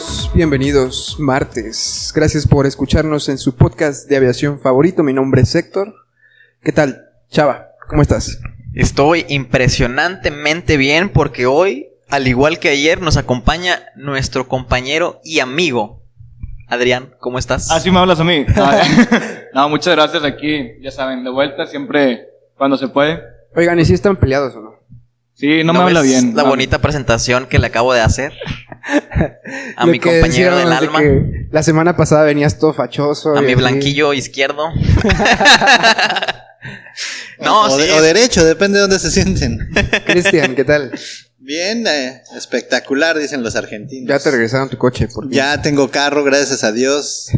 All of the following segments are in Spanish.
Amigos, bienvenidos martes. Gracias por escucharnos en su podcast de aviación favorito. Mi nombre es Héctor. ¿Qué tal, Chava? ¿Cómo estás? Estoy impresionantemente bien porque hoy, al igual que ayer, nos acompaña nuestro compañero y amigo. Adrián, ¿cómo estás? Ah, sí me hablas a mí. No, no, muchas gracias aquí. Ya saben, de vuelta siempre cuando se puede. Oigan, ¿y si están peleados o no? Sí, no, me habla bien. La No. bonita presentación que le acabo de hacer a mi que compañero del de alma, que la semana pasada venías todo fachoso. a mi así. blanquillo izquierdo. no, o, sí. de- o derecho, depende de dónde se sienten. Cristian, ¿qué tal? Bien, eh, espectacular, dicen los argentinos. Ya te regresaron tu coche. Por. Ya tengo carro, gracias a Dios.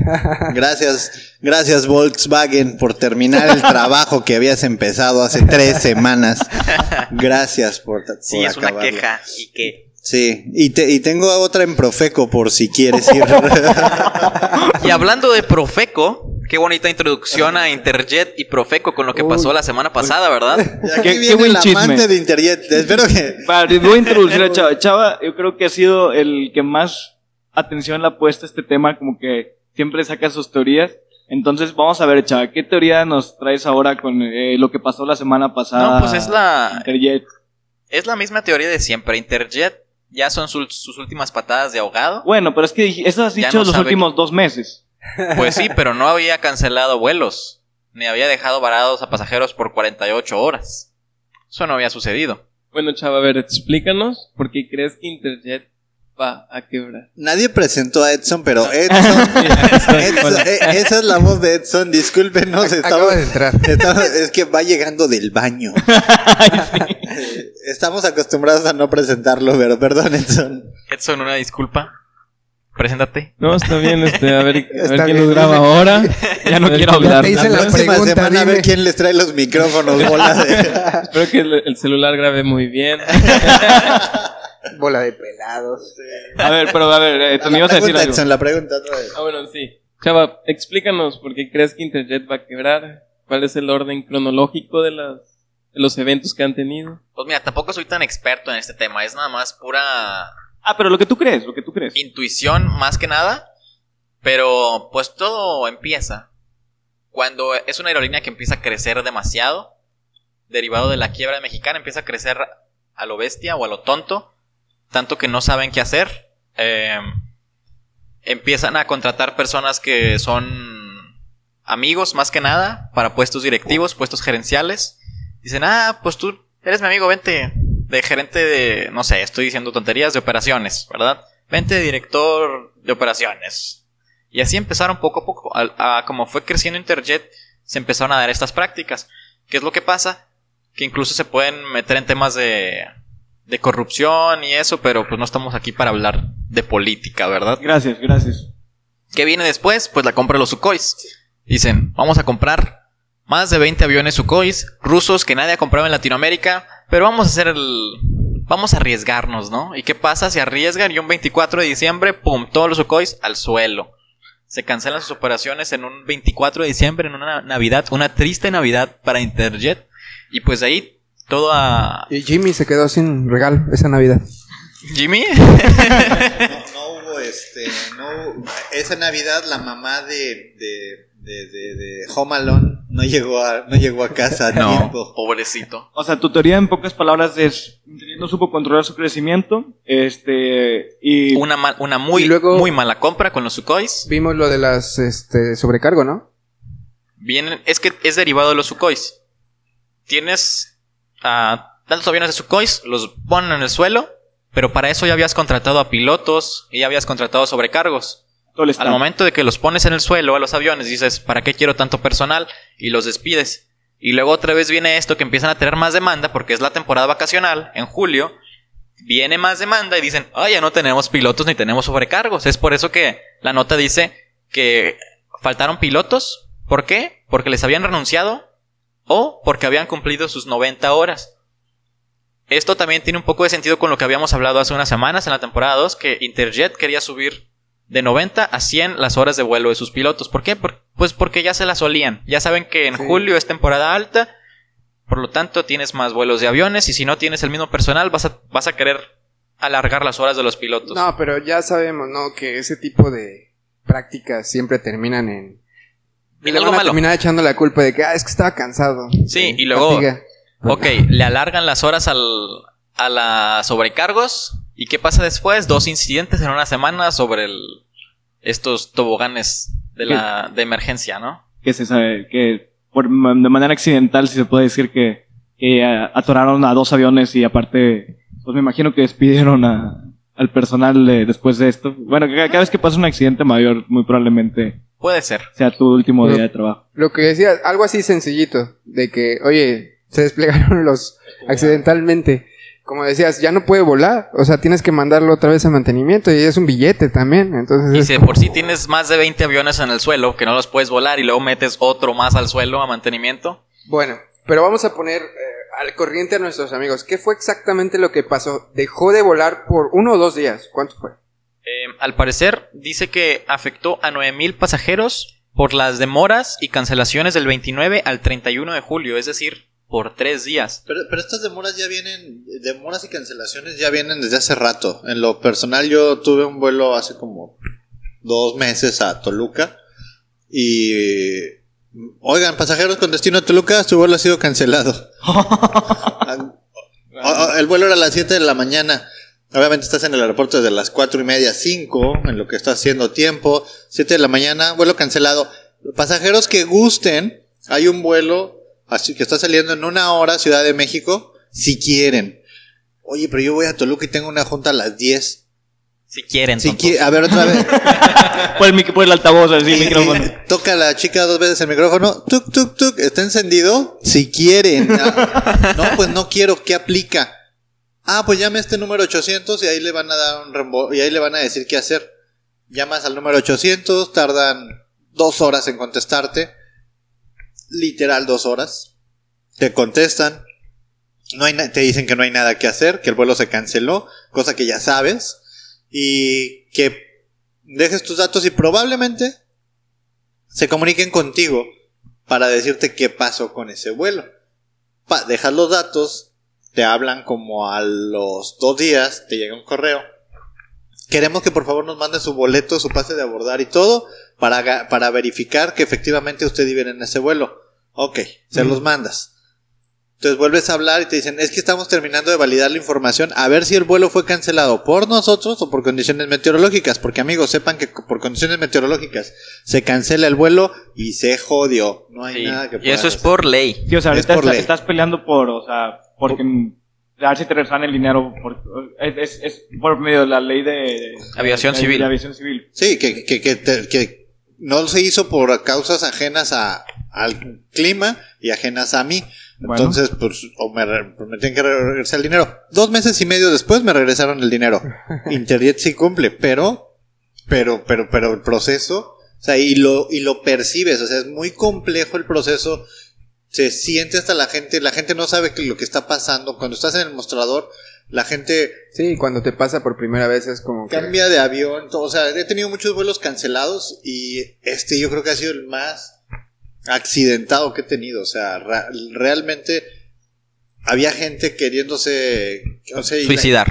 Gracias, gracias Volkswagen por terminar el trabajo que habías empezado hace tres semanas. Gracias por, por Sí, es una acabarlo. queja y que Sí, y, te- y tengo otra en Profeco por si quieres ir. y hablando de Profeco, qué bonita introducción a Interjet y Profeco con lo que pasó la semana pasada, ¿verdad? Y aquí Qué- qué viene buen el amante chisme. de Interjet. Espero que Para, voy a introducir a Chava. Chava, yo creo que ha sido el que más atención le ha puesto a este tema, como que siempre saca sus teorías. Entonces, vamos a ver, Chava, ¿qué teoría nos traes ahora con eh, lo que pasó la semana pasada? No, pues es la Interjet. es la misma teoría de siempre. Interjet ya son sus- sus últimas patadas de ahogado. Bueno, pero es que eso has dicho no los últimos dos meses. Pues sí, pero no había cancelado vuelos, ni había dejado varados a pasajeros por 48 horas. Eso no había sucedido. Bueno, chava, a ver, explícanos por qué crees que Interjet va a quebrar. Nadie presentó a Edson, pero Edson, Edson, eh, esa es la voz de Edson, discúlpenos, Acaba estamos, de entrar. estamos- es que va llegando del baño. Eh, Estamos acostumbrados a no presentarlo, pero perdón Edson. Edson, una disculpa. Preséntate. No, está bien, este, a ver, a ver quién nos graba ahora. Ya no ver, quiero ya hablar. te hice La la próxima pregunta, semana a ver dime. quién les trae los micrófonos, bola de... Espero que el, el celular grabe muy bien. Bola de pelados. A ver, pero a ver, eh, tú me La ibas a decir pregunta, algo. Edson, la pregunta otra vez. Ah, bueno, sí. Chava, explícanos por qué crees que Interjet va a quebrar. ¿Cuál es el orden cronológico de, las, los eventos que han tenido? Pues mira, tampoco soy tan experto en este tema. Es nada más pura Ah, pero lo que tú crees, lo que tú crees. intuición más que nada. Pero pues todo empieza cuando es una aerolínea que empieza a crecer demasiado. Derivado de la quiebra mexicana, empieza a crecer a lo bestia o a lo tonto. Tanto que no saben qué hacer. Eh, empiezan a contratar personas que son amigos más que nada para puestos directivos, puestos gerenciales. Dicen, ah, pues tú eres mi amigo, vente de gerente de, no sé, estoy diciendo tonterías de operaciones, ¿verdad? Vente de director de operaciones. Y así empezaron poco a poco, a, a- como fue creciendo Interjet, se empezaron a dar estas prácticas. ¿Qué es lo que pasa? Que incluso se pueden meter en temas de, de corrupción y eso, pero pues no estamos aquí para hablar de política, ¿verdad? Gracias, gracias. ¿Qué viene después? Pues la compra de los Sukhois. Dicen, vamos a comprar más de 20 aviones Sukhois rusos que nadie ha comprado en Latinoamérica, pero vamos a hacer el... Vamos a arriesgarnos, ¿no? ¿Y qué pasa? Se arriesgan y un 24 de diciembre, ¡pum! Todos los Sukhois al suelo. Se cancelan sus operaciones en un 24 de diciembre, en una Navidad, una triste Navidad para Interjet. Y pues ahí todo a... Y Jimmy se quedó sin regalo esa Navidad. Jimmy. No, no hubo este, no hubo- esa Navidad la mamá de, de, de, de, de Home Alone no llegó a, no llegó a casa a no, tiempo. pobrecito. O sea, tu teoría en pocas palabras es no supo controlar su crecimiento, este y Una, mal- una muy, Y luego- muy mala compra con los Sukhois. Vimos lo de las este sobrecargo, ¿no? Vienen, es que es derivado de los Sukhois. Tienes ah, tantos aviones de Sukhois, los ponen en el suelo, pero para eso ya habías contratado a pilotos y ya habías contratado sobrecargos. Al momento de que los pones en el suelo a los aviones, dices, ¿para qué quiero tanto personal? Y los despides. Y luego otra vez viene esto que empiezan a tener más demanda porque es la temporada vacacional, en julio, viene más demanda y dicen, ah, ya no tenemos pilotos ni tenemos sobrecargos. Es por eso que la nota dice que faltaron pilotos. ¿Por qué? Porque les habían renunciado o porque habían cumplido sus 90 horas. Esto también tiene un poco de sentido con lo que habíamos hablado hace unas semanas en la temporada 2, que Interjet quería subir de 90 a 100 las horas de vuelo de sus pilotos. ¿Por qué? Por- pues porque ya se las solían. Ya saben que en Sí. julio es temporada alta, por lo tanto tienes más vuelos de aviones y si no tienes el mismo personal vas a, vas a querer alargar las horas de los pilotos. No, pero ya sabemos, ¿no? Que ese tipo de prácticas siempre terminan en... En le van a terminar echando la culpa de que, ah, es que estaba cansado. Sí, Eh, y luego- fatiga. Ok, le alargan las horas al, a las sobrecargos. ¿Y qué pasa después? Dos incidentes en una semana sobre el, estos toboganes de, la, de emergencia, ¿no? Que se sabe, que por, de manera accidental, si se puede decir que, que eh, atoraron a dos aviones y aparte, pues me imagino que despidieron a, al personal de- después de esto. Bueno, que cada, cada vez que pasa un accidente mayor, muy probablemente Puede ser. sea tu último día de trabajo. Lo que decía, algo así sencillito, de que, oye, se desplegaron los accidentalmente. Como decías, ya no puede volar, o sea, tienes que mandarlo otra vez a mantenimiento y es un billete también, entonces... Y si por sí tienes más de 20 aviones en el suelo que no los puedes volar y luego metes otro más al suelo a mantenimiento. Bueno, pero vamos a poner eh, al corriente a nuestros amigos. ¿Qué fue exactamente lo que pasó? Dejó de volar por uno o dos días. ¿Cuánto fue? Eh, al parecer dice que afectó a 9.000 pasajeros por las demoras y cancelaciones del 29 al 31 de julio, es decir, por tres días. Pero, pero estas demoras ya vienen, demoras y cancelaciones ya vienen desde hace rato. En lo personal yo tuve un vuelo hace como dos meses a Toluca y... Oigan, pasajeros con destino a Toluca, su vuelo ha sido cancelado. Ah, ah, el vuelo era a las 7 de la mañana. Obviamente estás en el aeropuerto desde las cuatro y media, 5, en lo que está haciendo tiempo. 7 de la mañana, vuelo cancelado. Pasajeros que gusten, hay un vuelo así que está saliendo en una hora Ciudad de México, si quieren. Oye, pero yo voy a Toluca y tengo una junta a las 10. Si quieren. Si qui- a ver otra vez. Por el, mic- por el altavoz, así, el micrófono. toca la chica dos veces el micrófono. Tuk, tuk, tuk. ¿Está encendido? Si quieren. Ah, No, pues no quiero. ¿Qué aplica? Ah, pues llame a este número 800 y ahí le van a dar un reembolso. Y ahí le van a decir qué hacer. Llamas al número 800, tardan dos horas en contestarte. Literal dos horas. Te contestan. No hay te dicen que no hay nada que hacer, que el vuelo se canceló, cosa que ya sabes. Y que dejes tus datos y probablemente se comuniquen contigo para decirte qué pasó con ese vuelo. Pa- dejas los datos, te hablan como a los dos días, te llega un correo. Queremos que por favor nos mande su boleto, su pase de abordar y todo para, para verificar que efectivamente usted vive en ese vuelo. Ok, se los mandas. Entonces vuelves a hablar y te dicen, es que estamos terminando de validar la información a ver si el vuelo fue cancelado por nosotros o por condiciones meteorológicas. Porque amigos, sepan que por condiciones meteorológicas se cancela el vuelo y se jodió. No hay Sí, nada que Y eso es por ley. Sí, o sea, Es ahorita por está- ley. estás peleando por, o sea, porque a ver si te regresan el dinero por, es, es, es por medio de la ley de Aviación de- civil. de aviación civil. Sí, que, que, que, te- que no se hizo por causas ajenas a, al clima y ajenas a mí. Bueno. Entonces, pues, o me, me tienen que regresar el dinero. Dos meses y medio después me regresaron el dinero. Interjet sí cumple, pero, pero, pero, pero el proceso, o sea, y lo, y lo percibes, o sea, es muy complejo el proceso. Se siente hasta la gente, la gente no sabe que lo que está pasando. Cuando estás en el mostrador, la gente Sí, cuando te pasa por primera vez es como que... cambia de avión, todo, o sea, he tenido muchos vuelos cancelados y este yo creo que ha sido el más accidentado que he tenido, o sea, realmente había gente queriéndose, o sea, y la- Suicidar.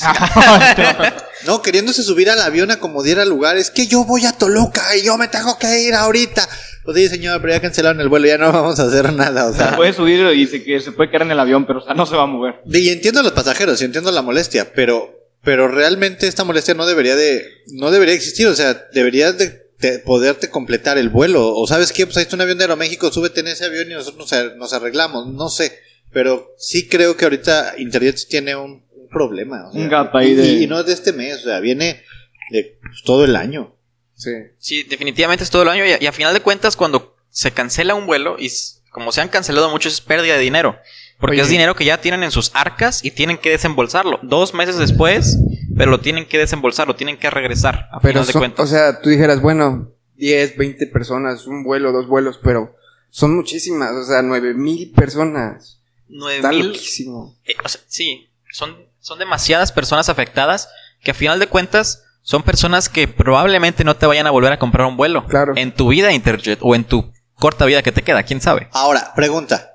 no, queriéndose subir al avión a como diera lugar, es que yo voy a Toluca y yo me tengo que ir ahorita. Pues sí, señor, pero ya cancelaron el vuelo, ya no vamos a hacer nada, o sea, sea. puede subir y se, que se puede quedar en el avión, pero o sea, no se va a mover. Y entiendo a los pasajeros, y entiendo la molestia, pero, pero realmente esta molestia no debería de, no debería existir, o sea, deberías de, de poderte completar el vuelo, o sabes qué, pues ahí está un avión de Aeroméxico, súbete en ese avión y nosotros nos, ar- nos arreglamos, no sé, pero sí creo que ahorita Interjet tiene un, un problema, o sea, Un gap ahí de- y no es de este mes, o sea, viene de pues, todo el año. Sí. Sí, definitivamente es todo el año y a, y a final de cuentas cuando se cancela un vuelo y como se han cancelado muchos es pérdida de dinero. Porque Oye. es dinero que ya tienen en sus arcas y tienen que desembolsarlo. Dos meses después, pero lo tienen que desembolsar, lo tienen que regresar. A Pero, final de son- cuentas. o sea, tú dijeras, bueno, 10, 20 personas, un vuelo, dos vuelos, pero son muchísimas, o sea, 9 mil personas. Nueve Está mil- loquísimo. eh, o sea, sí, son, son demasiadas personas afectadas que a final de cuentas son personas que probablemente no te vayan a volver a comprar un vuelo. Claro. En tu vida Interjet o en tu corta vida que te queda, quién sabe. Ahora, pregunta.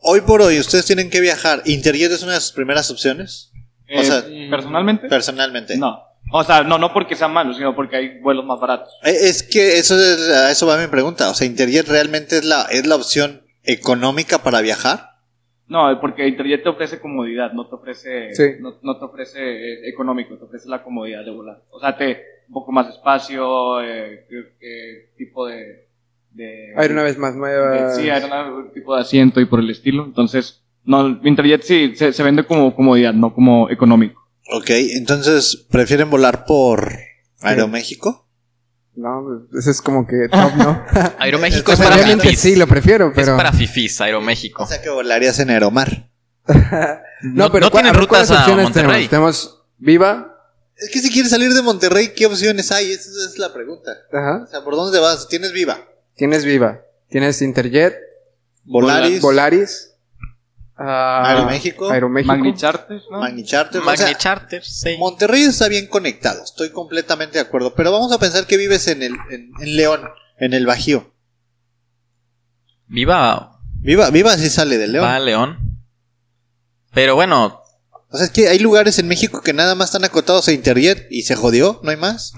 Hoy por hoy, ustedes tienen que viajar. ¿Interjet es una de sus primeras opciones? O Eh, sea, personalmente, Personalmente. no. O sea, no, no porque sea malo, sino porque hay vuelos más baratos. Eh, Es que eso es, a eso va mi pregunta. O sea, Interjet realmente es la, es la opción económica para viajar. No, porque Interjet te ofrece comodidad, no te ofrece, Sí. no, no te ofrece eh, económico, te ofrece la comodidad de volar. O sea, te un poco más espacio, eh, tipo de, de Aeronaves más de- nuevas. sí, aeronave, tipo de asiento y por el estilo. Entonces, no, Interjet sí se, se vende como comodidad, no como económico. Ok, entonces, ¿prefieren volar por Aeroméxico? No, pues, eso es como que top, ¿no? Aeroméxico es sea, para fifís. sí, lo prefiero, pero... Es para fifís, Aeroméxico. O sea, que volarías en Aeromar. no, pero no ¿cuál- tienen a ver, ¿cuáles rutas a opciones Monterrey. tenemos? Tenemos Viva. Es que si quieres salir de Monterrey, ¿qué opciones hay? Esa es la pregunta. Ajá. O sea, ¿por dónde vas? ¿Tienes Viva? Tienes Viva. Tienes Interjet. Volaris, Volaris. Ah, Aeroméxico, Aeroméxico. Magni Charters, ¿no? Magni Charter. o sea, Charter, sí. Monterrey está bien conectado, estoy completamente de acuerdo. Pero vamos a pensar que vives en el en, en León, en el Bajío. Viva Viva, Viva sí sale de León. va a León. Pero bueno, O sea, es que hay lugares en México que nada más están acotados a Interjet y se jodió, no hay más.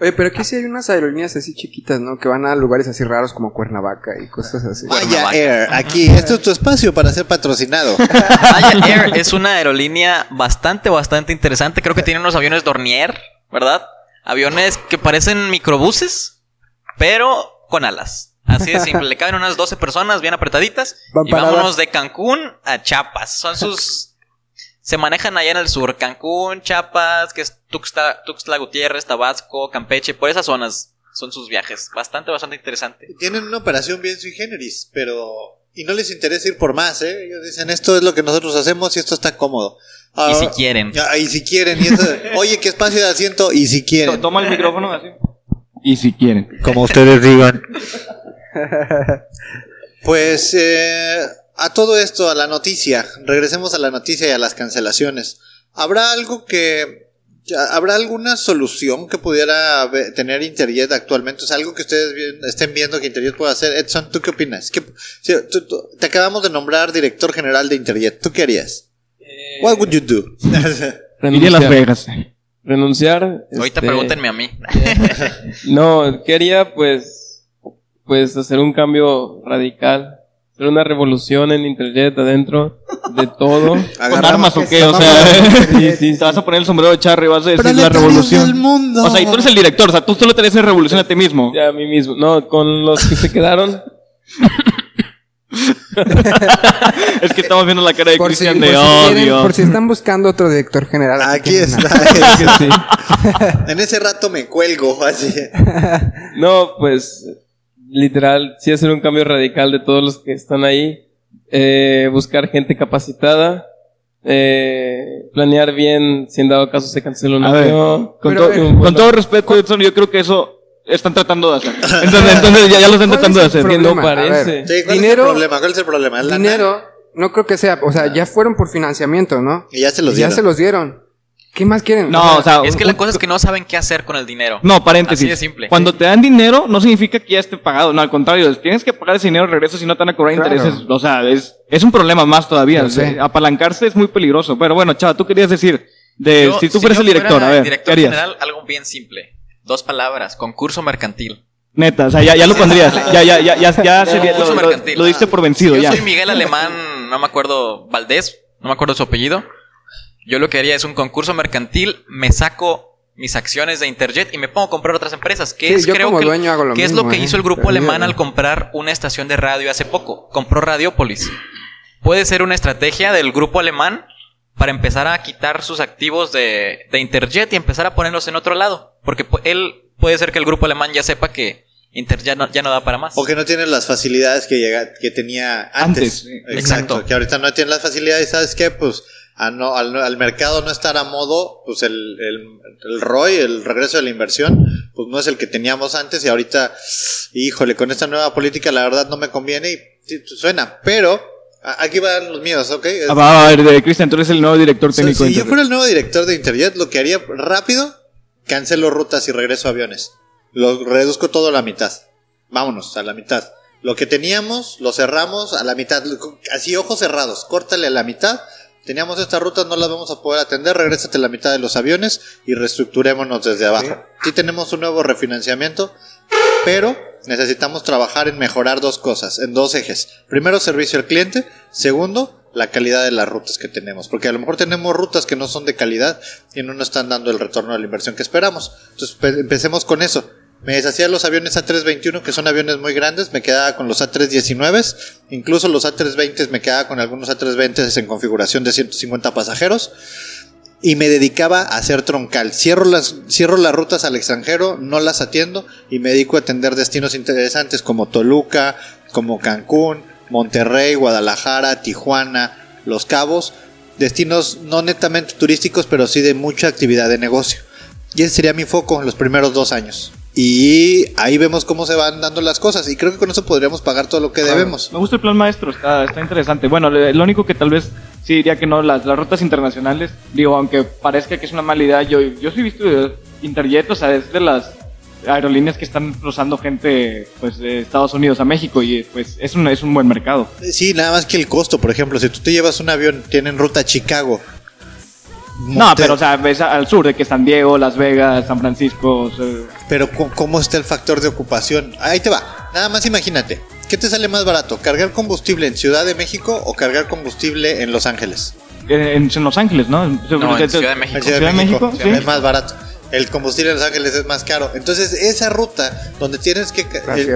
Oye, pero aquí sí hay unas aerolíneas así chiquitas, ¿no? Que van a lugares así raros como Cuernavaca y cosas así. Vaya. Air, aquí, esto es tu espacio para ser patrocinado. Maya Air es una aerolínea bastante, bastante interesante. Creo que tiene unos aviones Dornier, ¿verdad? Aviones que parecen microbuses, pero con alas. Así de simple. Le caben unas 12 personas bien apretaditas. Van y paradas. vámonos de Cancún a Chiapas. Son sus... Se manejan allá en el sur. Cancún, Chiapas, que es Tuxtla, Tuxtla Gutiérrez, Tabasco, Campeche. Por esas zonas son sus viajes. Bastante, bastante interesante. Tienen una operación bien sui generis, pero... Y no les interesa ir por más, ¿eh? Ellos dicen, esto es lo que nosotros hacemos y esto está cómodo. Y Ah, si quieren. ya, y si quieren, y eso, oye, qué espacio de asiento, y si quieren. Toma el micrófono así. Y si quieren. Como ustedes digan. Pues eh, a todo esto, a la noticia, regresemos a la noticia y a las cancelaciones. ¿Habrá algo que... ¿Habrá alguna solución que pudiera tener Interjet actualmente? O sea, algo que ustedes estén viendo que Interjet puede hacer. Edson, ¿tú qué opinas? ¿Qué- sí, tú- tú- te acabamos de nombrar director general de Interjet. ¿Tú qué harías? What would you do? Iría a Las Vegas. Renunciar. Ahorita este, pregúntenme a mí. No, quería pues, pues hacer un cambio radical. Hacer una revolución en Interjet adentro de todo. ¿Con armas o que qué? O sea, Sí, sí, te vas a poner el sombrero de charro y vas a decir la revolución. del mundo. O sea, y tú eres el director, o sea, tú solo te haces revolución a ti mismo. Ya a mí mismo. No, con los que se quedaron. Es que estamos viendo la cara de Por si, Cristian de odio. por si están buscando otro director general. Aquí tienen a- está. Sí. en ese rato me cuelgo, así. No, pues literal, sí hacer un cambio radical de todos los que están ahí. Eh, buscar gente capacitada. Eh, planear bien si en dado caso se cancela un A ver, avión. Con, Pero, to- con bueno. todo respeto, Edson, yo creo que eso están tratando de hacer. Entonces, entonces ya, ya lo están ¿Cuál tratando de es hacer. No parece. Sí, ¿cuál Dinero- es el problema? ¿Cuál es el problema? ¿La Dinero, no creo que sea, o sea, ya fueron por financiamiento, ¿no? Y ya se los ya dieron. se los dieron. ¿Qué más quieren? No, o sea, Es que un- la cosa es que no saben qué hacer con el dinero. No, paréntesis. Así de simple. Cuando te dan dinero, no significa que ya esté pagado. No, al contrario, tienes que pagar ese dinero de regreso si no te van a cobrar Claro. intereses. O sea, es, es un problema más todavía. Lo sé. Eh, Apalancarse es muy peligroso. Pero bueno, chava, tú querías decir, de, Yo, si tú fueras yo el director, fuera a ver, el ¿qué director harías? general, algo bien simple. Dos palabras, concurso mercantil. Neta, o sea, ya, ya lo pondrías. Ya, ya, ya, ya, ya sería, lo, Concurso lo- mercantil. lo diste por vencido, Yo ya. soy Miguel Alemán, no me acuerdo, Valdés, no me acuerdo su apellido. Yo lo que haría es un concurso mercantil, me saco mis acciones de Interjet y me pongo a comprar otras empresas. Que Sí, es, yo creo como que, dueño hago lo que es mismo, lo que ¿eh? hizo el grupo alemán al comprar una estación de radio hace poco. Compró Radiopolis. Puede ser una estrategia del grupo alemán para empezar a quitar sus activos de, de Interjet y empezar a ponerlos en otro lado. Porque él puede ser que el grupo alemán ya sepa que Inter ya no, ya no da para más. O que no tiene las facilidades que, llega, que tenía antes. Exacto. Exacto. Que ahorita no tiene las facilidades, ¿sabes qué? Pues a no- al, al mercado no estar a modo, pues el, el, el ROI, el regreso de la inversión, pues no es el que teníamos antes y ahorita, híjole, con esta nueva política la verdad no me conviene y suena, pero aquí van los míos, ¿ok? Ah, va, a ver, de Cristian, tú eres el nuevo director técnico si de yo fuera el nuevo director de Interjet, lo que haría rápido, cancelo rutas y regreso a aviones. Lo reduzco todo a la mitad. Vámonos, a la mitad. Lo que teníamos, lo cerramos a la mitad. Así, ojos cerrados. Córtale a la mitad. Teníamos estas rutas, no las vamos a poder atender. Regrésate la mitad de los aviones y reestructurémonos desde abajo. Sí tenemos un nuevo refinanciamiento, pero necesitamos trabajar en mejorar dos cosas, en dos ejes. Primero, servicio al cliente. Segundo, la calidad de las rutas que tenemos. Porque a lo mejor tenemos rutas que no son de calidad y no nos están dando el retorno de la inversión que esperamos. Entonces, pe- empecemos con eso. Me deshacía de los aviones A321, que son aviones muy grandes, me quedaba con los A319, incluso los A320 me quedaba con algunos A320 en configuración de 150 pasajeros y me dedicaba a hacer troncal. Cierro las, cierro las rutas al extranjero, no las atiendo y me dedico a atender destinos interesantes como Toluca, como Cancún, Monterrey, Guadalajara, Tijuana, Los Cabos, destinos no netamente turísticos, pero sí de mucha actividad de negocio. Y ese sería mi foco en los primeros dos años. Y ahí vemos cómo se van dando las cosas. Y creo que con eso podríamos pagar todo lo que debemos. Me gusta el plan maestro, está, está interesante. Bueno, lo único que tal vez sí diría que no, las, las rutas internacionales, digo, aunque parezca que es una mala idea, yo, yo sí he visto Interjet, o sea, es de las aerolíneas que están cruzando gente pues de Estados Unidos a México y pues es un, es un buen mercado. Sí, nada más que el costo. Por ejemplo, si tú te llevas un avión, tienen ruta a Chicago. No, pero o sea, ves al sur de que San Diego, Las Vegas, San Francisco, o sea, Pero ¿cómo- ¿cómo está el factor de ocupación? Ahí te va. Nada más imagínate. ¿Qué te sale más barato? ¿Cargar combustible en Ciudad de México o cargar combustible en Los Ángeles? en, en Los Ángeles, ¿no? No, en Ciudad de México. En Ciudad, Ciudad de México, México, sí. es más barato. El combustible en Los Ángeles es más caro. Entonces, esa ruta donde tienes que, eh,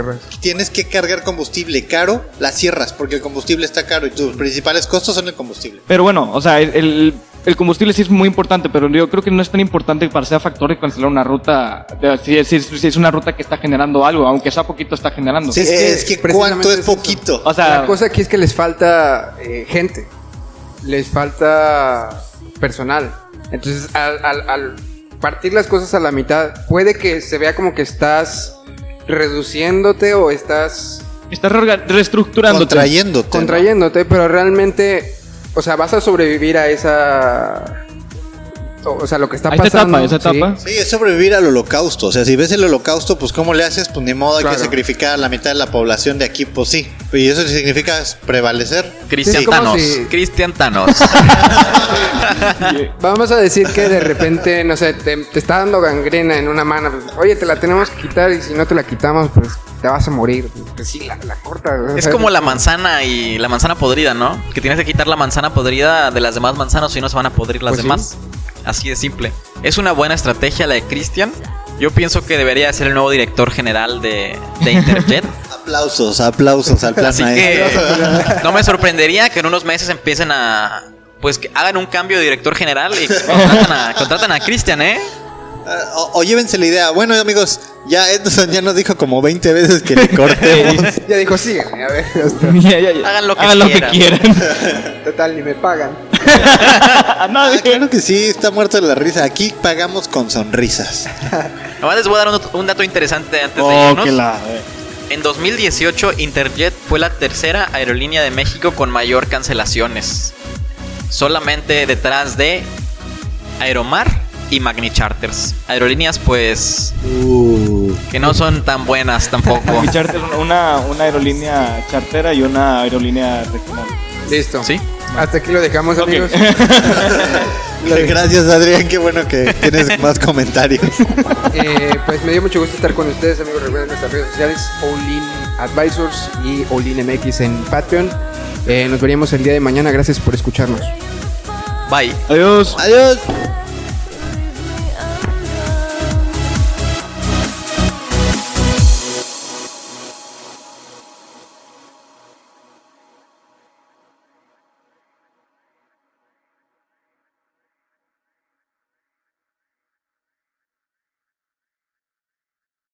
tienes que cargar combustible caro, la cierras porque el combustible está caro y tus principales costos son el combustible. Pero bueno, o sea, el, el- el combustible sí es muy importante, pero yo creo que no es tan importante para ser factor de cancelar una ruta. de- Si es, si es- si es una ruta que está generando algo, aunque sea poquito, está generando. Sí, es, que es que cuánto es poquito. O sea, la cosa aquí es que les falta eh, gente, les falta personal. Entonces, al, al- al partir las cosas a la mitad, puede que se vea como que estás reduciéndote o estás estás reestructurándote. contrayéndote. ¿no? contrayéndote, pero realmente, o sea, vas a sobrevivir a esa... O sea, lo que está pasando. etapa, esa ¿sí? etapa. Sí, es sobrevivir al holocausto. O sea, si ves el holocausto, pues ¿cómo le haces? Pues ni modo, hay Claro. que sacrificar a la mitad de la población de aquí, pues sí. Y eso significa prevalecer. Cristian Sí, si- Cristian Thanos. Vamos a decir que de repente, no sé, te, te está dando gangrena en una mano. pues, Oye, te la tenemos que quitar y si no te la quitamos, pues te vas a morir. Pues sí, la, o es como la manzana y la manzana podrida, ¿no? Que tienes que quitar la manzana podrida de las demás manzanas, si no se van a podrir las Pues sí. Así de simple. Es una buena estrategia la de Cristian. Yo pienso que debería ser el nuevo director general de, de Interjet. Aplausos, aplausos al plan Así maestro. que no me sorprendería que en unos meses empiecen a. Pues que hagan un cambio de director general y contratan a, contratan a Cristian, ¿eh? Ah, o, o llévense la idea. Bueno, amigos, ya Edson ya nos dijo como 20 veces que le cortemos. Ya dijo, sígueme, a ver. ya. Ya, ya, ya. Hagan lo que Hagan lo que quieran. quieran. Total, ni me pagan. A nadie. Ah, claro que sí, está muerto de la risa. Aquí pagamos con sonrisas. Además les voy a dar un, un dato interesante antes de Oh, irnos. que la. En 2018, Interjet fue la tercera aerolínea de México con mayor cancelaciones. Solamente detrás de Aeromar y Magni Charters. Aerolíneas, pues, Uh, que no son tan buenas tampoco. Mi charter, una, una aerolínea chartera y una aerolínea regional. Listo. ¿Sí? Hasta aquí lo dejamos, Ok. amigos. gracias, Adrián. Qué bueno que tienes más comentarios. Eh, pues me dio mucho gusto estar con ustedes, amigos. Recuerden nuestras redes sociales, Olin Advisors y Olin MX en Patreon. Eh, nos veríamos el día de mañana. Gracias por escucharnos. Bye. Adiós. Adiós.